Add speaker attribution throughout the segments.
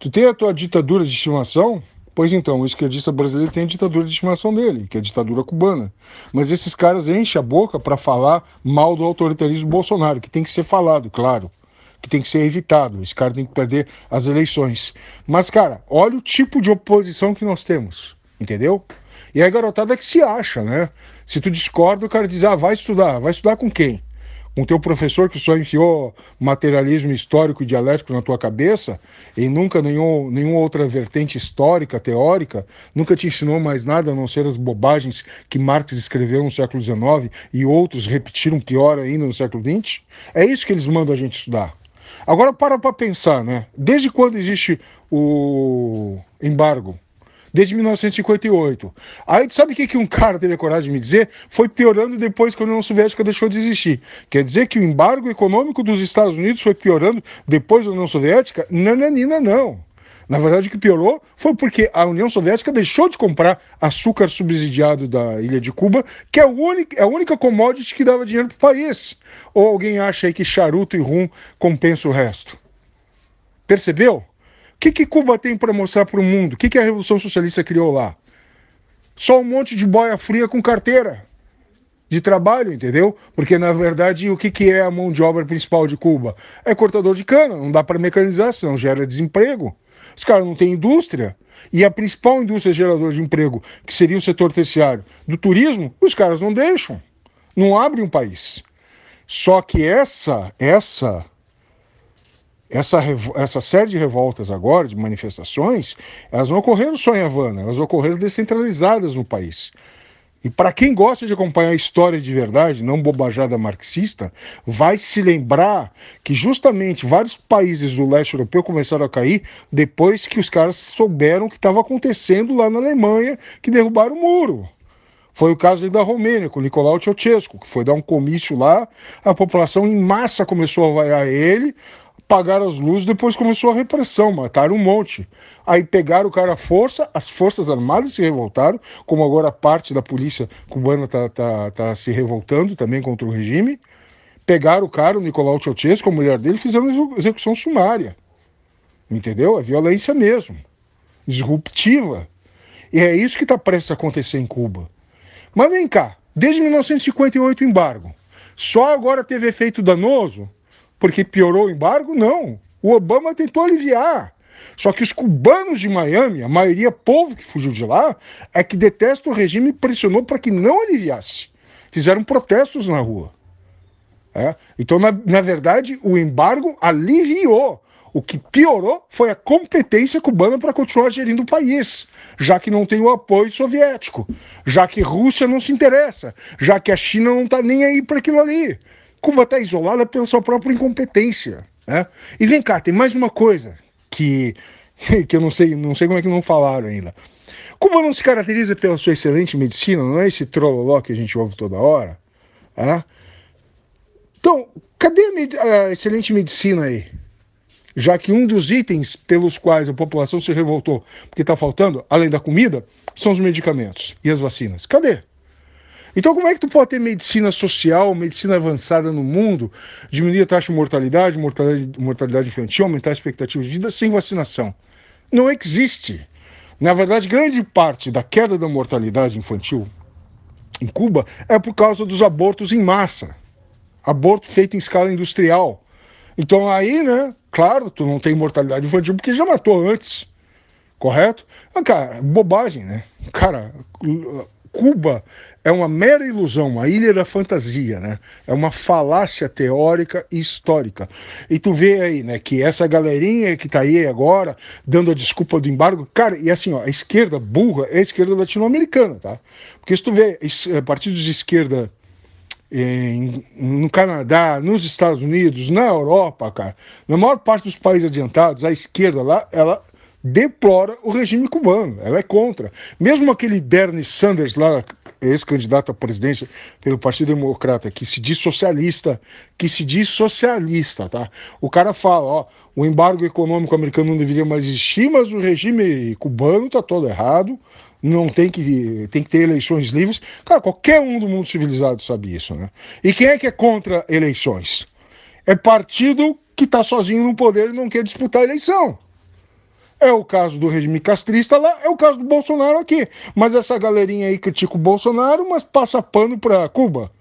Speaker 1: Tu tem a tua ditadura de estimação? Pois então, o esquerdista brasileiro tem a ditadura de estimação dele, que é a ditadura cubana. Mas esses caras enchem a boca para falar mal do autoritarismo Bolsonaro, que tem que ser falado, claro. Que tem que ser evitado. Esse cara tem que perder as eleições. Mas, cara, olha o tipo de oposição que nós temos. Entendeu? E a garotada que se acha, né? Se tu discorda, o cara diz: ah, vai estudar. Vai estudar com quem? Com teu professor que só enfiou materialismo histórico e dialético na tua cabeça e nunca nenhum, nenhuma outra vertente histórica, teórica, nunca te ensinou mais nada a não ser as bobagens que Marx escreveu no século XIX e outros repetiram pior ainda no século XX? É isso que eles mandam a gente estudar. Agora para para pensar, né? Desde quando existe o embargo? Desde 1958. Aí sabe o que, que um cara teve a coragem de me dizer? Foi piorando depois que a União Soviética deixou de existir. Quer dizer que o embargo econômico dos Estados Unidos foi piorando depois da União Soviética? Nananina, não. Na verdade, o que piorou foi porque a União Soviética deixou de comprar açúcar subsidiado da ilha de Cuba, que é a única, é a única commodity que dava dinheiro para o país. Ou alguém acha aí que charuto e rum compensa o resto? Percebeu? Que, que Cuba tem para mostrar para o mundo? O que, que a Revolução Socialista criou lá? Só um monte de boia fria com carteira de trabalho, entendeu? Porque na verdade o que, que é a mão de obra principal de Cuba? É cortador de cana, não dá para mecanizar, senão gera desemprego. Os caras não têm indústria. E a principal indústria geradora de emprego, que seria o setor terciário do turismo, os caras não deixam. Não abrem um país. Só que essa, essa essa, essa série de revoltas agora, de manifestações, elas não ocorreram só em Havana, elas ocorreram descentralizadas no país. E para quem gosta de acompanhar a história de verdade, não bobajada marxista, vai se lembrar que justamente vários países do leste europeu começaram a cair depois que os caras souberam o que estava acontecendo lá na Alemanha, que derrubaram o muro. Foi o caso da Romênia, com Nicolau Ceausescu, que foi dar um comício lá, a população em massa começou a vaiar ele, apagaram as luzes, depois começou a repressão, mataram um monte. Aí pegaram o cara à força, as Forças Armadas se revoltaram, como agora parte da polícia cubana está tá, tá se revoltando também contra o regime. Pegaram o cara, o Nicolau Ceausescu, a mulher dele, fizeram execução sumária. Entendeu? É violência mesmo. Disruptiva. E é isso que está prestes a acontecer em Cuba. Mas vem cá, desde 1958 o embargo. Só agora teve efeito danoso porque piorou o embargo? Não. O Obama tentou aliviar. Só que os cubanos de Miami, a maioria povo que fugiu de lá, é que detesta o regime e pressionou para que não aliviasse. Fizeram protestos na rua. É? Então, na, na verdade, o embargo aliviou. O que piorou foi a competência cubana para continuar gerindo o país, já que não tem o apoio soviético, já que Rússia não se interessa, já que a China não está nem aí para aquilo ali. Cuba está isolada pela sua própria incompetência. Né? E vem cá, tem mais uma coisa que, que eu não sei, não sei como é que não falaram ainda. Cuba não se caracteriza pela sua excelente medicina, não é esse trololó que a gente ouve toda hora? É? Então, cadê a, a excelente medicina aí? Já que um dos itens pelos quais a população se revoltou, porque está faltando, além da comida, são os medicamentos e as vacinas. Cadê? Então, como é que tu pode ter medicina social, medicina avançada no mundo, diminuir a taxa de mortalidade, mortalidade, mortalidade infantil, aumentar a expectativa de vida sem vacinação? Não existe. Na verdade, grande parte da queda da mortalidade infantil em Cuba é por causa dos abortos em massa. Aborto feito em escala industrial. Então aí, né, claro, tu não tem mortalidade infantil porque já matou antes. Correto? Ah, cara, bobagem, né? Cara, Cuba é uma mera ilusão, uma ilha da fantasia, né? É uma falácia teórica e histórica. E tu vê aí, né, que essa galerinha que tá aí agora dando a desculpa do embargo, cara, e assim, ó, a esquerda burra é a esquerda latino-americana, tá? Porque se tu vê eh, partidos de esquerda em, no Canadá, nos Estados Unidos, na Europa, cara, na maior parte dos países adiantados, a esquerda lá, ela deplora o regime cubano, ela é contra. Mesmo aquele Bernie Sanders lá, ex-candidato à presidência pelo Partido Democrata, que se diz socialista, que se diz socialista, tá? O cara fala, ó, o embargo econômico americano não deveria mais existir, mas o regime cubano tá todo errado, não tem que tem que ter eleições livres. Cara, qualquer um do mundo civilizado sabe isso, né? E quem é que é contra eleições? É partido que está sozinho no poder e não quer disputar a eleição. É o caso do regime castrista lá, é o caso do Bolsonaro aqui. Mas essa galerinha aí critica o Bolsonaro, mas passa pano para Cuba.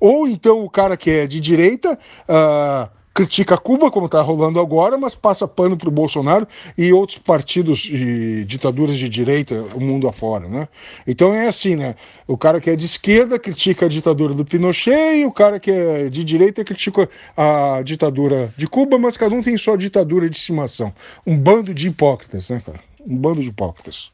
Speaker 1: Ou então o cara que é de direita. Uh, critica Cuba, como está rolando agora, mas passa pano para o Bolsonaro e outros partidos e ditaduras de direita, o mundo afora. Né? Então é assim, né? O cara que é de esquerda critica a ditadura do Pinochet e o cara que é de direita critica a ditadura de Cuba, mas cada um tem sua ditadura de estimação. Um bando de hipócritas, né, cara? Um bando de hipócritas.